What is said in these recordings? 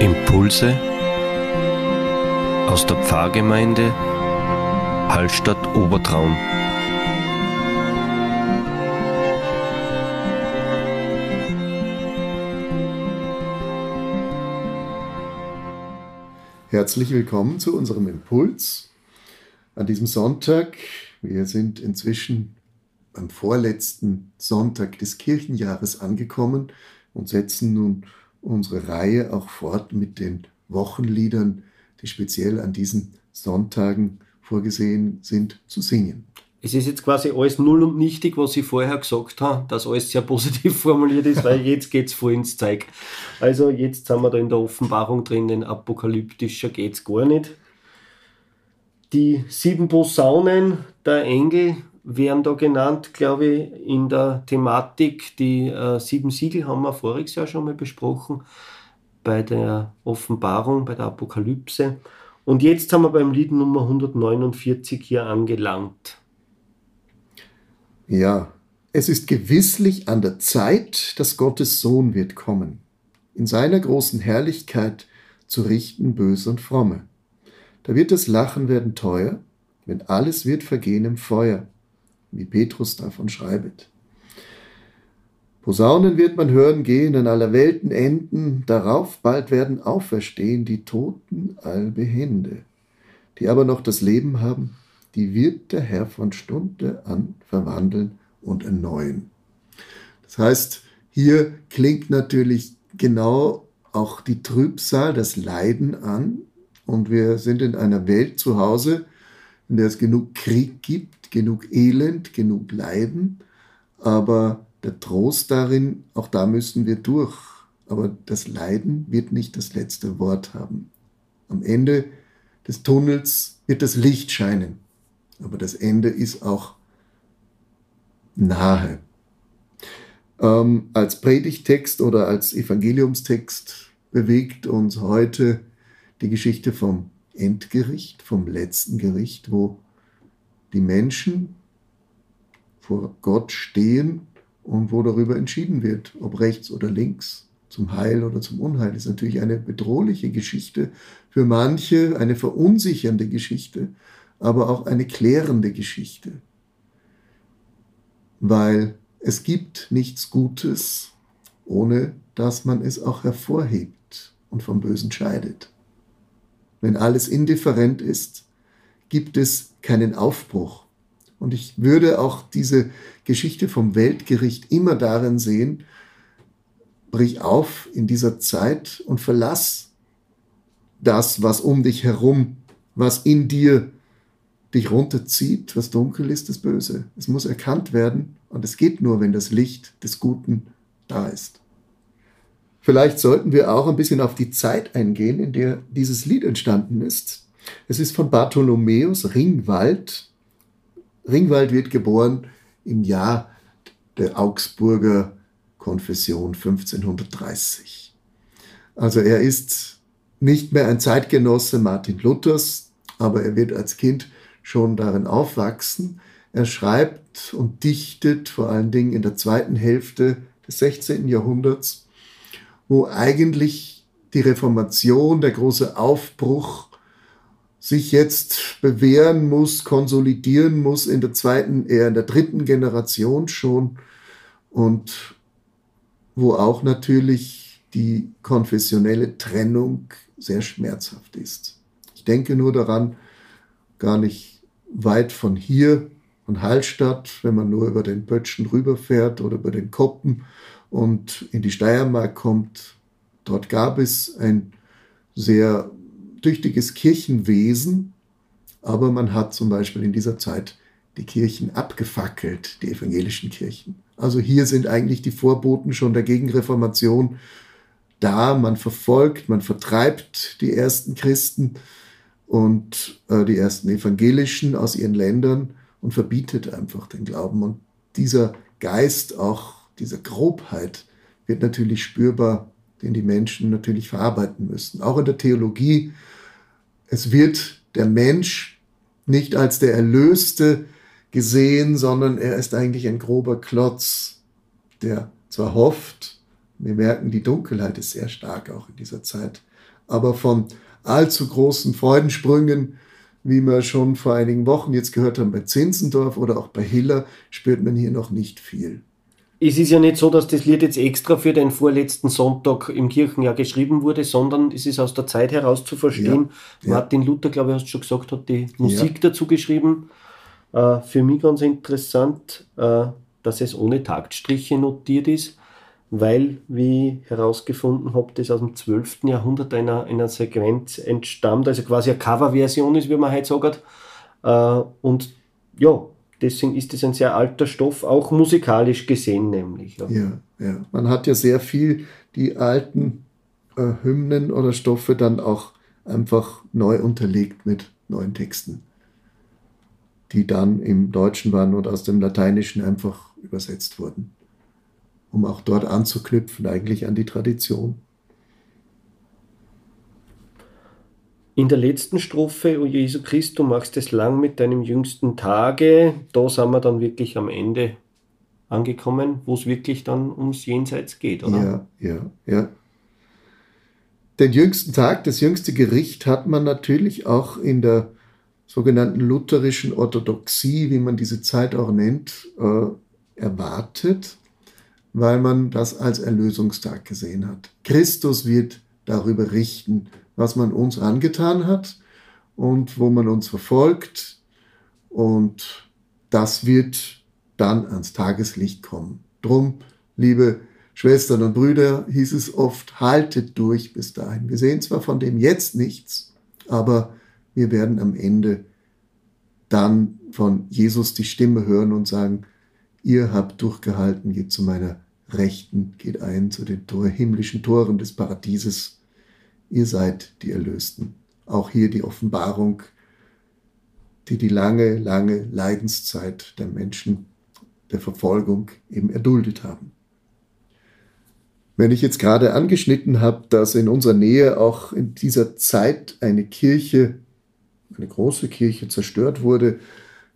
Impulse aus der Pfarrgemeinde Hallstatt Obertraum. Herzlich willkommen zu unserem Impuls an diesem Sonntag. Wir sind inzwischen am vorletzten Sonntag des Kirchenjahres angekommen und setzen nun unsere Reihe auch fort mit den Wochenliedern, die speziell an diesen Sonntagen vorgesehen sind, zu singen. Es ist jetzt quasi alles null und nichtig, was ich vorher gesagt habe, dass alles sehr positiv formuliert ist, weil jetzt geht es voll ins Zeug. Also jetzt sind wir da in der Offenbarung drin, denn apokalyptischer geht es gar nicht. Die sieben Posaunen der Engel werden da genannt, glaube ich, in der Thematik. Die äh, sieben Siegel haben wir voriges Jahr schon mal besprochen, bei der Offenbarung, bei der Apokalypse. Und jetzt haben wir beim Lied Nummer 149 hier angelangt. Ja, es ist gewisslich an der Zeit, dass Gottes Sohn wird kommen, in seiner großen Herrlichkeit zu richten Böse und Fromme. Da wird das Lachen werden teuer, wenn alles wird vergehen im Feuer wie Petrus davon schreibt. Posaunen wird man hören gehen an aller Welten enden, darauf bald werden auferstehen die Toten allbehende. Die aber noch das Leben haben, die wird der Herr von Stunde an verwandeln und erneuern. Das heißt, hier klingt natürlich genau auch die Trübsal, das Leiden an. Und wir sind in einer Welt zu Hause, in der es genug Krieg gibt, genug Elend, genug Leiden, aber der Trost darin, auch da müssen wir durch. Aber das Leiden wird nicht das letzte Wort haben. Am Ende des Tunnels wird das Licht scheinen, aber das Ende ist auch nahe. Ähm, als Predigtext oder als Evangeliumstext bewegt uns heute die Geschichte vom Endgericht, vom letzten Gericht, wo die Menschen vor Gott stehen und wo darüber entschieden wird, ob rechts oder links, zum Heil oder zum Unheil. Das ist natürlich eine bedrohliche Geschichte, für manche eine verunsichernde Geschichte, aber auch eine klärende Geschichte. Weil es gibt nichts Gutes, ohne dass man es auch hervorhebt und vom Bösen scheidet. Wenn alles indifferent ist, gibt es keinen Aufbruch. Und ich würde auch diese Geschichte vom Weltgericht immer darin sehen, brich auf in dieser Zeit und verlass das, was um dich herum, was in dir dich runterzieht, was dunkel ist, das Böse. Es muss erkannt werden und es geht nur, wenn das Licht des Guten da ist. Vielleicht sollten wir auch ein bisschen auf die Zeit eingehen, in der dieses Lied entstanden ist. Es ist von Bartholomäus Ringwald. Ringwald wird geboren im Jahr der Augsburger Konfession 1530. Also er ist nicht mehr ein Zeitgenosse Martin Luthers, aber er wird als Kind schon darin aufwachsen. Er schreibt und dichtet vor allen Dingen in der zweiten Hälfte des 16. Jahrhunderts, wo eigentlich die Reformation, der große Aufbruch sich jetzt bewähren muss, konsolidieren muss in der zweiten, eher in der dritten Generation schon und wo auch natürlich die konfessionelle Trennung sehr schmerzhaft ist. Ich denke nur daran, gar nicht weit von hier, von Hallstatt, wenn man nur über den Pötschen rüberfährt oder über den Koppen und in die Steiermark kommt. Dort gab es ein sehr tüchtiges Kirchenwesen, aber man hat zum Beispiel in dieser Zeit die Kirchen abgefackelt, die evangelischen Kirchen. Also hier sind eigentlich die Vorboten schon der Gegenreformation da. Man verfolgt, man vertreibt die ersten Christen und äh, die ersten Evangelischen aus ihren Ländern und verbietet einfach den Glauben. Und dieser Geist, auch dieser Grobheit, wird natürlich spürbar den die Menschen natürlich verarbeiten müssen. Auch in der Theologie. Es wird der Mensch nicht als der Erlöste gesehen, sondern er ist eigentlich ein grober Klotz, der zwar hofft, wir merken, die Dunkelheit ist sehr stark auch in dieser Zeit, aber von allzu großen Freudensprüngen, wie wir schon vor einigen Wochen jetzt gehört haben bei Zinzendorf oder auch bei Hiller, spürt man hier noch nicht viel. Es ist ja nicht so, dass das Lied jetzt extra für den vorletzten Sonntag im Kirchenjahr geschrieben wurde, sondern es ist aus der Zeit heraus zu verstehen. Ja, ja. Martin Luther, glaube ich, hast du schon gesagt, hat die Musik ja. dazu geschrieben. Äh, für mich ganz interessant, äh, dass es ohne Taktstriche notiert ist weil, wie ich herausgefunden habe, das aus dem 12. Jahrhundert einer, einer Sequenz entstammt, also quasi eine Coverversion ist, wie man heute sagt. Äh, und ja, deswegen ist es ein sehr alter Stoff, auch musikalisch gesehen nämlich. Ja, ja. Man hat ja sehr viel die alten äh, Hymnen oder Stoffe dann auch einfach neu unterlegt mit neuen Texten, die dann im Deutschen waren und aus dem Lateinischen einfach übersetzt wurden um auch dort anzuknüpfen, eigentlich an die Tradition. In der letzten Strophe, O Jesu Christ, du machst es lang mit deinem jüngsten Tage, da sind wir dann wirklich am Ende angekommen, wo es wirklich dann ums Jenseits geht, oder? Ja, ja, ja. Den jüngsten Tag, das jüngste Gericht hat man natürlich auch in der sogenannten lutherischen Orthodoxie, wie man diese Zeit auch nennt, äh, erwartet weil man das als Erlösungstag gesehen hat. Christus wird darüber richten, was man uns angetan hat und wo man uns verfolgt. Und das wird dann ans Tageslicht kommen. Drum, liebe Schwestern und Brüder, hieß es oft, haltet durch bis dahin. Wir sehen zwar von dem jetzt nichts, aber wir werden am Ende dann von Jesus die Stimme hören und sagen, ihr habt durchgehalten, geht zu meiner Rechten geht ein zu den himmlischen Toren des Paradieses. Ihr seid die Erlösten. Auch hier die Offenbarung, die die lange, lange Leidenszeit der Menschen, der Verfolgung eben erduldet haben. Wenn ich jetzt gerade angeschnitten habe, dass in unserer Nähe auch in dieser Zeit eine Kirche, eine große Kirche zerstört wurde,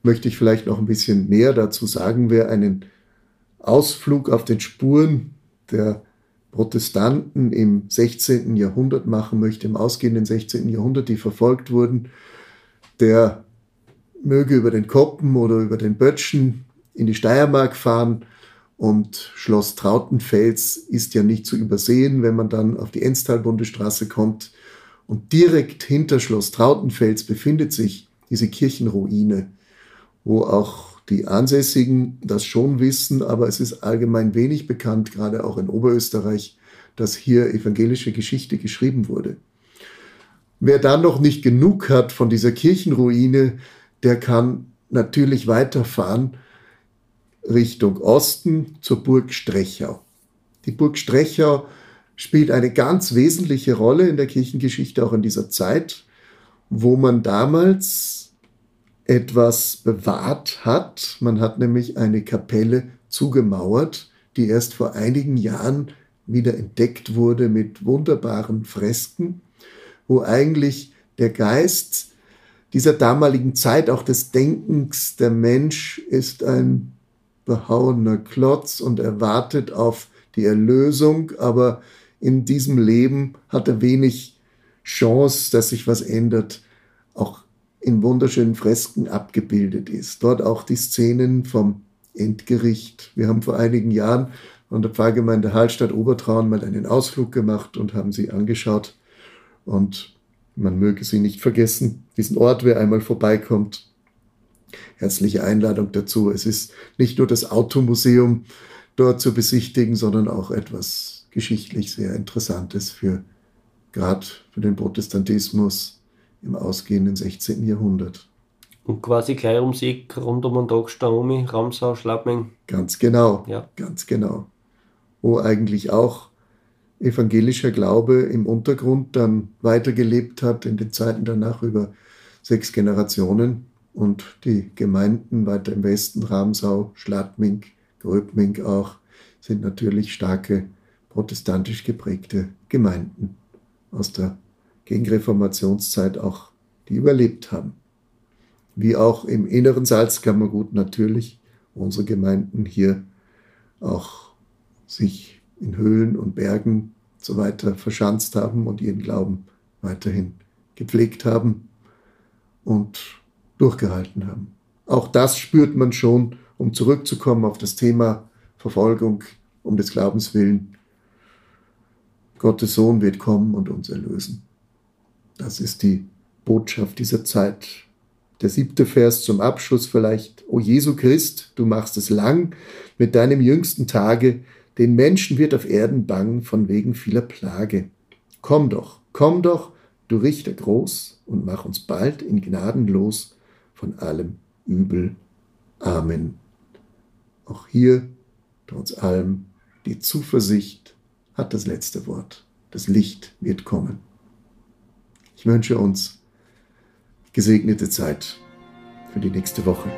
möchte ich vielleicht noch ein bisschen mehr dazu sagen. Wer einen Ausflug auf den Spuren der Protestanten im 16. Jahrhundert machen möchte, im ausgehenden 16. Jahrhundert, die verfolgt wurden, der möge über den Koppen oder über den Böttchen in die Steiermark fahren und Schloss Trautenfels ist ja nicht zu übersehen, wenn man dann auf die Enstal-Bundesstraße kommt. Und direkt hinter Schloss Trautenfels befindet sich diese Kirchenruine, wo auch die Ansässigen das schon wissen, aber es ist allgemein wenig bekannt, gerade auch in Oberösterreich, dass hier evangelische Geschichte geschrieben wurde. Wer dann noch nicht genug hat von dieser Kirchenruine, der kann natürlich weiterfahren Richtung Osten zur Burg Strechau. Die Burg Strechau spielt eine ganz wesentliche Rolle in der Kirchengeschichte, auch in dieser Zeit, wo man damals etwas bewahrt hat. Man hat nämlich eine Kapelle zugemauert, die erst vor einigen Jahren wieder entdeckt wurde mit wunderbaren Fresken, wo eigentlich der Geist dieser damaligen Zeit, auch des Denkens, der Mensch ist ein behauener Klotz und erwartet auf die Erlösung, aber in diesem Leben hat er wenig Chance, dass sich was ändert. Auch in wunderschönen Fresken abgebildet ist. Dort auch die Szenen vom Endgericht. Wir haben vor einigen Jahren von der Pfarrgemeinde Hallstatt Obertraun mal einen Ausflug gemacht und haben sie angeschaut. Und man möge sie nicht vergessen, diesen Ort, wer einmal vorbeikommt. Herzliche Einladung dazu. Es ist nicht nur das Automuseum dort zu besichtigen, sondern auch etwas geschichtlich sehr Interessantes für gerade für den Protestantismus im ausgehenden 16. Jahrhundert. Und quasi gleich ums Eck rund um den Tagstaumi, Ramsau, Schlappming. Ganz genau, ja. ganz genau. Wo eigentlich auch evangelischer Glaube im Untergrund dann weitergelebt hat in den Zeiten danach über sechs Generationen und die Gemeinden weiter im Westen, Ramsau, Schladming, Gröbming auch, sind natürlich starke protestantisch geprägte Gemeinden aus der Gegenreformationszeit auch die überlebt haben. Wie auch im inneren Salzkammergut natürlich unsere Gemeinden hier auch sich in Höhlen und Bergen so weiter verschanzt haben und ihren Glauben weiterhin gepflegt haben und durchgehalten haben. Auch das spürt man schon, um zurückzukommen auf das Thema Verfolgung um des Glaubens willen. Gottes Sohn wird kommen und uns erlösen. Das ist die Botschaft dieser Zeit. Der siebte Vers zum Abschluss vielleicht. O Jesu Christ, du machst es lang mit deinem jüngsten Tage, den Menschen wird auf Erden bang von wegen vieler Plage. Komm doch, komm doch, du Richter groß, und mach uns bald in Gnaden los von allem Übel. Amen. Auch hier, trotz allem, die Zuversicht hat das letzte Wort. Das Licht wird kommen. Ich wünsche uns gesegnete Zeit für die nächste Woche.